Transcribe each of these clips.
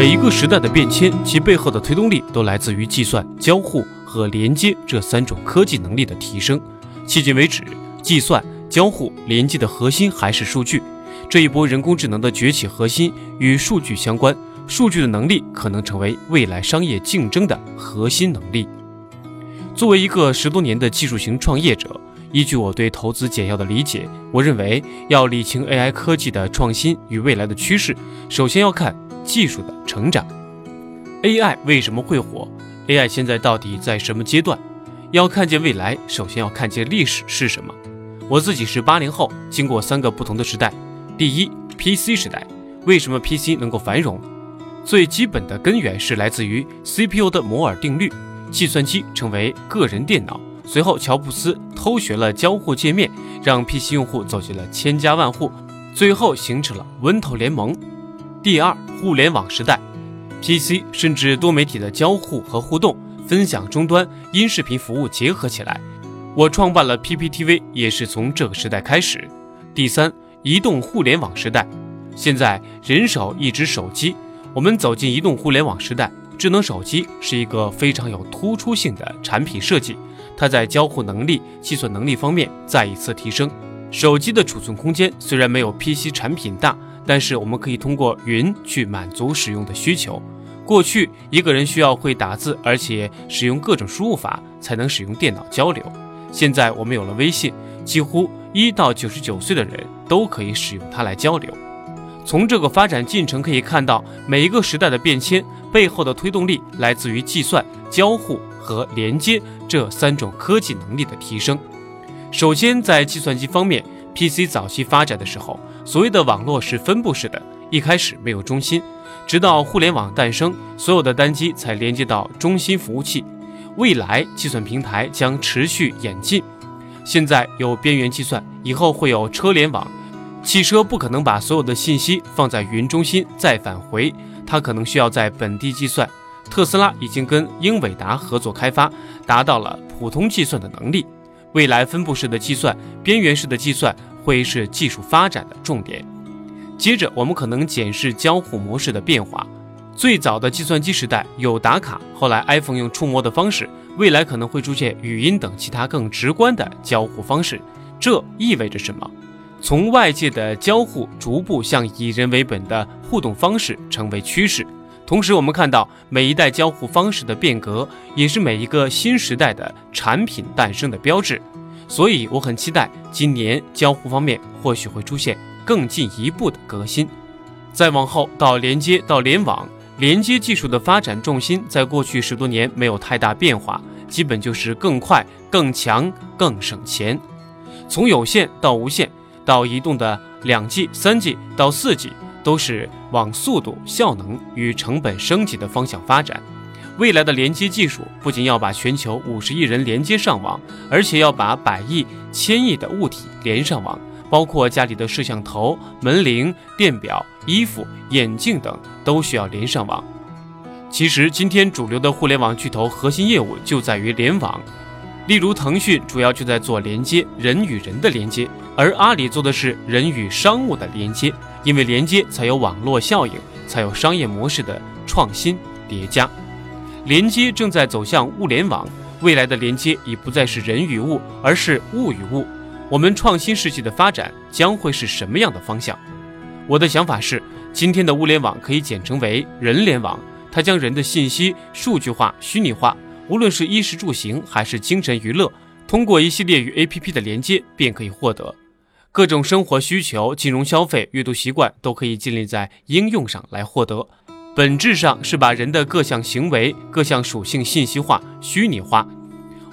每一个时代的变迁，其背后的推动力都来自于计算、交互和连接这三种科技能力的提升。迄今为止，计算、交互、连接的核心还是数据。这一波人工智能的崛起核心与数据相关，数据的能力可能成为未来商业竞争的核心能力。作为一个十多年的技术型创业者，依据我对投资简要的理解，我认为要理清 AI 科技的创新与未来的趋势，首先要看。技术的成长，AI 为什么会火？AI 现在到底在什么阶段？要看见未来，首先要看见历史是什么。我自己是八零后，经过三个不同的时代。第一，PC 时代，为什么 PC 能够繁荣？最基本的根源是来自于 CPU 的摩尔定律，计算机成为个人电脑。随后，乔布斯偷学了交互界面，让 PC 用户走进了千家万户，最后形成了 Windows 联盟。第二，互联网时代，PC 甚至多媒体的交互和互动、分享终端、音视频服务结合起来。我创办了 PPTV，也是从这个时代开始。第三，移动互联网时代，现在人手一只手机，我们走进移动互联网时代。智能手机是一个非常有突出性的产品设计，它在交互能力、计算能力方面再一次提升。手机的储存空间虽然没有 PC 产品大。但是我们可以通过云去满足使用的需求。过去一个人需要会打字，而且使用各种输入法才能使用电脑交流。现在我们有了微信，几乎一到九十九岁的人都可以使用它来交流。从这个发展进程可以看到，每一个时代的变迁背后的推动力来自于计算、交互和连接这三种科技能力的提升。首先，在计算机方面，PC 早期发展的时候。所谓的网络是分布式的，一开始没有中心，直到互联网诞生，所有的单机才连接到中心服务器。未来计算平台将持续演进，现在有边缘计算，以后会有车联网。汽车不可能把所有的信息放在云中心再返回，它可能需要在本地计算。特斯拉已经跟英伟达合作开发，达到了普通计算的能力。未来分布式的计算，边缘式的计算。会是技术发展的重点。接着，我们可能检视交互模式的变化。最早的计算机时代有打卡，后来 iPhone 用触摸的方式，未来可能会出现语音等其他更直观的交互方式。这意味着什么？从外界的交互逐步向以人为本的互动方式成为趋势。同时，我们看到每一代交互方式的变革，也是每一个新时代的产品诞生的标志。所以我很期待今年交互方面或许会出现更进一步的革新。再往后到连接到联网，连接技术的发展重心在过去十多年没有太大变化，基本就是更快、更强、更省钱。从有线到无线，到移动的两 G、三 G 到四 G，都是往速度、效能与成本升级的方向发展。未来的连接技术不仅要把全球五十亿人连接上网，而且要把百亿、千亿的物体连上网，包括家里的摄像头、门铃、电表、衣服、眼镜等都需要连上网。其实，今天主流的互联网巨头核心业务就在于联网。例如，腾讯主要就在做连接，人与人的连接，而阿里做的是人与商务的连接，因为连接才有网络效应，才有商业模式的创新叠加。连接正在走向物联网，未来的连接已不再是人与物，而是物与物。我们创新世纪的发展将会是什么样的方向？我的想法是，今天的物联网可以简称为人联网，它将人的信息数据化、虚拟化，无论是衣食住行还是精神娱乐，通过一系列与 APP 的连接便可以获得各种生活需求、金融消费、阅读习惯都可以建立在应用上来获得。本质上是把人的各项行为、各项属性信息化、虚拟化。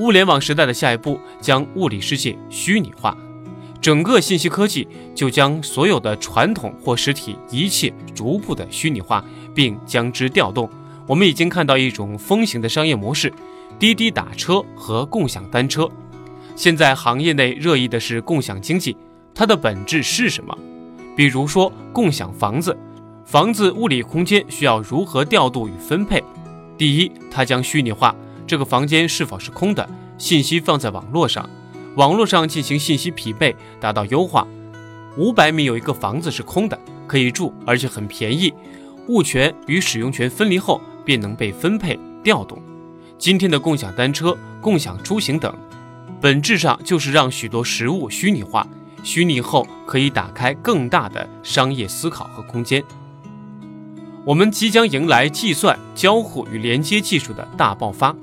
物联网时代的下一步将物理世界虚拟化，整个信息科技就将所有的传统或实体一切逐步的虚拟化，并将之调动。我们已经看到一种风行的商业模式：滴滴打车和共享单车。现在行业内热议的是共享经济，它的本质是什么？比如说共享房子。房子物理空间需要如何调度与分配？第一，它将虚拟化这个房间是否是空的，信息放在网络上，网络上进行信息匹配，达到优化。五百米有一个房子是空的，可以住，而且很便宜。物权与使用权分离后便能被分配调动。今天的共享单车、共享出行等，本质上就是让许多实物虚拟化。虚拟后可以打开更大的商业思考和空间。我们即将迎来计算、交互与连接技术的大爆发，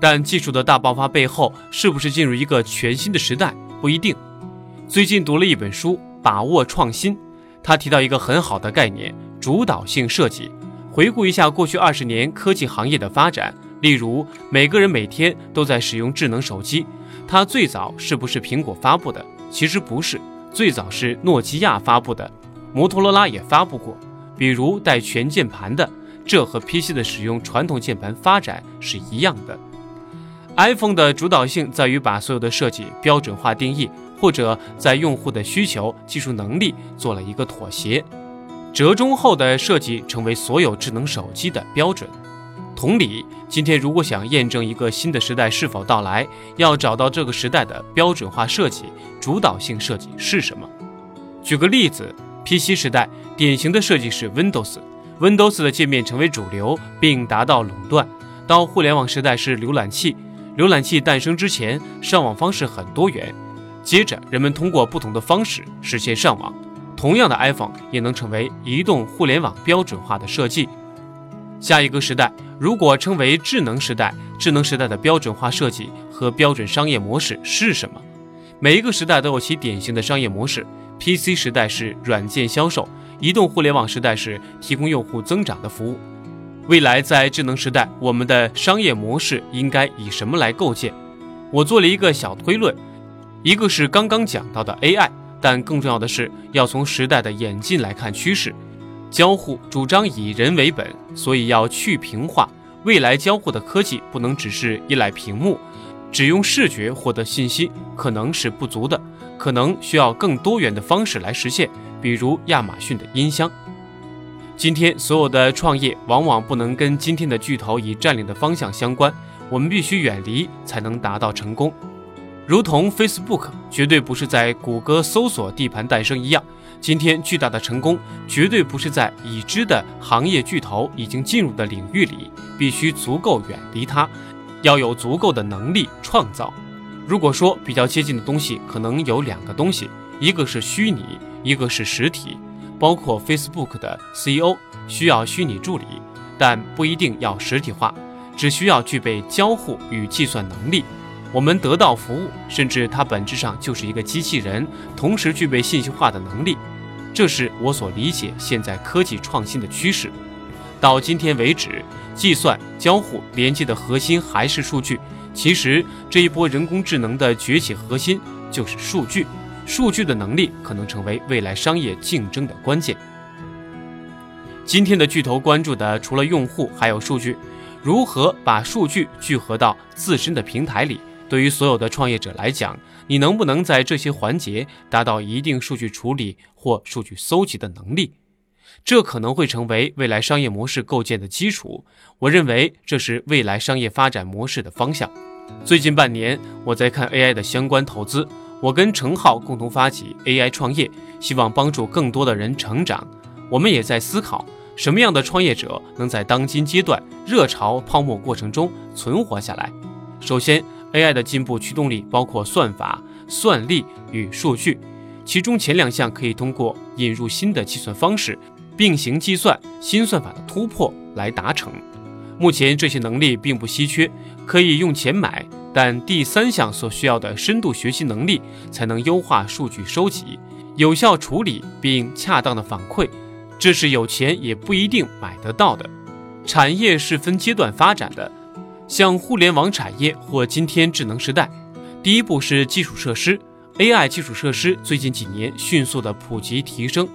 但技术的大爆发背后是不是进入一个全新的时代不一定。最近读了一本书《把握创新》，他提到一个很好的概念——主导性设计。回顾一下过去二十年科技行业的发展，例如每个人每天都在使用智能手机，它最早是不是苹果发布的？其实不是，最早是诺基亚发布的，摩托罗拉也发布过。比如带全键盘的，这和 PC 的使用传统键盘发展是一样的。iPhone 的主导性在于把所有的设计标准化定义，或者在用户的需求、技术能力做了一个妥协，折中后的设计成为所有智能手机的标准。同理，今天如果想验证一个新的时代是否到来，要找到这个时代的标准化设计、主导性设计是什么？举个例子，PC 时代典型的设计是 Windows，Windows 的界面成为主流并达到垄断。到互联网时代是浏览器，浏览器诞生之前，上网方式很多元。接着，人们通过不同的方式实现上网。同样的 iPhone 也能成为移动互联网标准化的设计。下一个时代。如果称为智能时代，智能时代的标准化设计和标准商业模式是什么？每一个时代都有其典型的商业模式。PC 时代是软件销售，移动互联网时代是提供用户增长的服务。未来在智能时代，我们的商业模式应该以什么来构建？我做了一个小推论，一个是刚刚讲到的 AI，但更重要的是要从时代的演进来看趋势。交互主张以人为本，所以要去屏化。未来交互的科技不能只是依赖屏幕，只用视觉获得信息可能是不足的，可能需要更多元的方式来实现，比如亚马逊的音箱。今天所有的创业往往不能跟今天的巨头已占领的方向相关，我们必须远离才能达到成功。如同 Facebook 绝对不是在谷歌搜索地盘诞生一样。今天巨大的成功绝对不是在已知的行业巨头已经进入的领域里，必须足够远离它，要有足够的能力创造。如果说比较接近的东西，可能有两个东西，一个是虚拟，一个是实体。包括 Facebook 的 CEO 需要虚拟助理，但不一定要实体化，只需要具备交互与计算能力。我们得到服务，甚至它本质上就是一个机器人，同时具备信息化的能力。这是我所理解现在科技创新的趋势。到今天为止，计算、交互、连接的核心还是数据。其实这一波人工智能的崛起核心就是数据，数据的能力可能成为未来商业竞争的关键。今天的巨头关注的除了用户，还有数据，如何把数据聚合到自身的平台里。对于所有的创业者来讲，你能不能在这些环节达到一定数据处理或数据搜集的能力？这可能会成为未来商业模式构建的基础。我认为这是未来商业发展模式的方向。最近半年，我在看 AI 的相关投资。我跟程浩共同发起 AI 创业，希望帮助更多的人成长。我们也在思考，什么样的创业者能在当今阶段热潮泡沫过程中存活下来？首先。AI 的进步驱动力包括算法、算力与数据，其中前两项可以通过引入新的计算方式、并行计算、新算法的突破来达成。目前这些能力并不稀缺，可以用钱买。但第三项所需要的深度学习能力，才能优化数据收集、有效处理并恰当的反馈，这是有钱也不一定买得到的。产业是分阶段发展的。像互联网产业或今天智能时代，第一步是基础设施，AI 基础设施最近几年迅速的普及提升。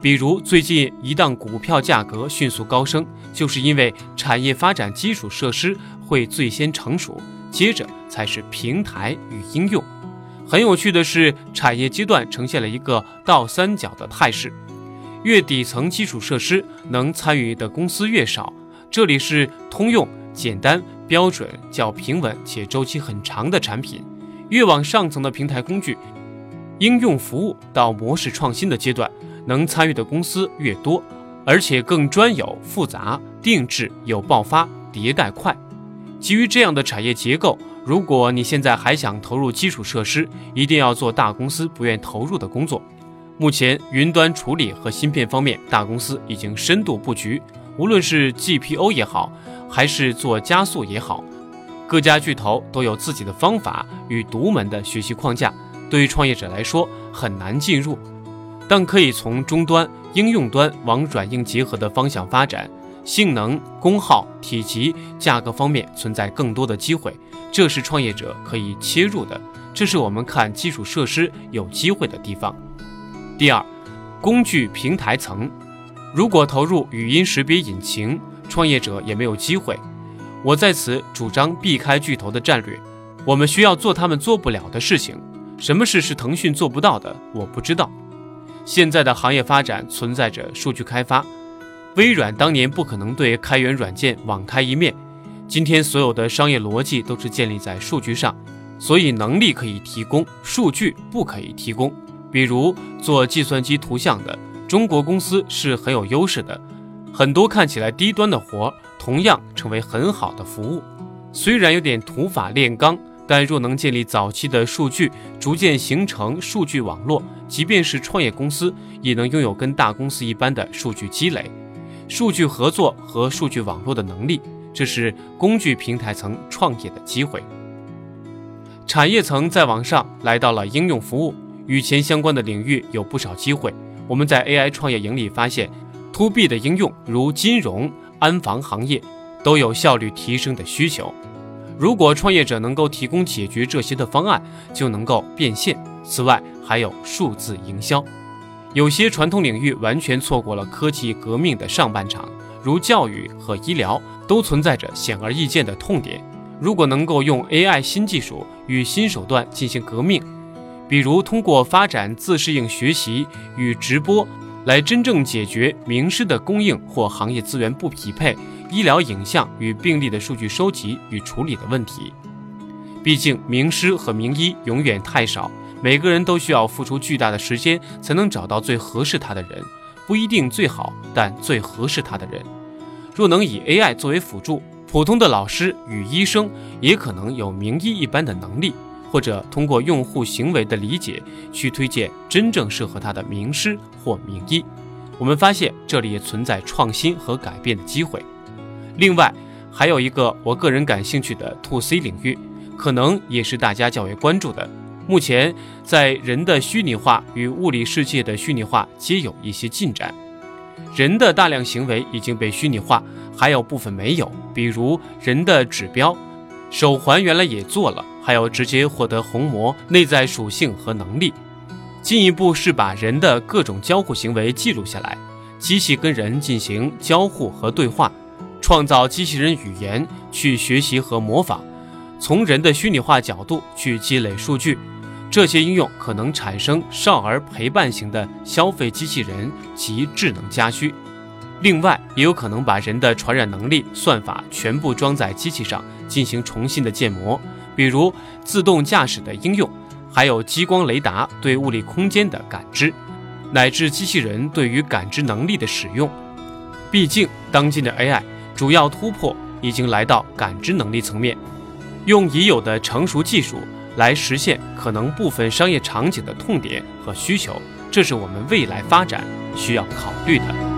比如最近一档股票价格迅速高升，就是因为产业发展基础设施会最先成熟，接着才是平台与应用。很有趣的是，产业阶段呈现了一个倒三角的态势，越底层基础设施能参与的公司越少。这里是通用。简单、标准、较平稳且周期很长的产品，越往上层的平台工具、应用服务到模式创新的阶段，能参与的公司越多，而且更专有、复杂、定制、有爆发、迭代快。基于这样的产业结构，如果你现在还想投入基础设施，一定要做大公司不愿投入的工作。目前，云端处理和芯片方面，大公司已经深度布局，无论是 GPU 也好，还是做加速也好，各家巨头都有自己的方法与独门的学习框架。对于创业者来说，很难进入，但可以从终端、应用端往软硬结合的方向发展。性能、功耗、体积、价格方面存在更多的机会，这是创业者可以切入的。这是我们看基础设施有机会的地方。第二，工具平台层，如果投入语音识别引擎，创业者也没有机会。我在此主张避开巨头的战略，我们需要做他们做不了的事情。什么事是腾讯做不到的？我不知道。现在的行业发展存在着数据开发。微软当年不可能对开源软件网开一面，今天所有的商业逻辑都是建立在数据上，所以能力可以提供，数据不可以提供。比如做计算机图像的中国公司是很有优势的，很多看起来低端的活同样成为很好的服务。虽然有点土法炼钢，但若能建立早期的数据，逐渐形成数据网络，即便是创业公司也能拥有跟大公司一般的数据积累。数据合作和数据网络的能力，这是工具平台层创业的机会。产业层再往上，来到了应用服务，与钱相关的领域有不少机会。我们在 AI 创业营里发现，To B 的应用如金融、安防行业都有效率提升的需求。如果创业者能够提供解决这些的方案，就能够变现。此外，还有数字营销。有些传统领域完全错过了科技革命的上半场，如教育和医疗，都存在着显而易见的痛点。如果能够用 AI 新技术与新手段进行革命，比如通过发展自适应学习与直播，来真正解决名师的供应或行业资源不匹配、医疗影像与病例的数据收集与处理的问题。毕竟名师和名医永远太少。每个人都需要付出巨大的时间，才能找到最合适他的人，不一定最好，但最合适他的人。若能以 AI 作为辅助，普通的老师与医生也可能有名医一般的能力，或者通过用户行为的理解去推荐真正适合他的名师或名医。我们发现这里也存在创新和改变的机会。另外，还有一个我个人感兴趣的 To C 领域，可能也是大家较为关注的。目前，在人的虚拟化与物理世界的虚拟化皆有一些进展。人的大量行为已经被虚拟化，还有部分没有，比如人的指标，手环原来也做了，还有直接获得虹膜内在属性和能力。进一步是把人的各种交互行为记录下来，机器跟人进行交互和对话，创造机器人语言去学习和模仿，从人的虚拟化角度去积累数据。这些应用可能产生少儿陪伴型的消费机器人及智能家居，另外也有可能把人的传染能力、算法全部装在机器上进行重新的建模，比如自动驾驶的应用，还有激光雷达对物理空间的感知，乃至机器人对于感知能力的使用。毕竟，当今的 AI 主要突破已经来到感知能力层面，用已有的成熟技术。来实现可能部分商业场景的痛点和需求，这是我们未来发展需要考虑的。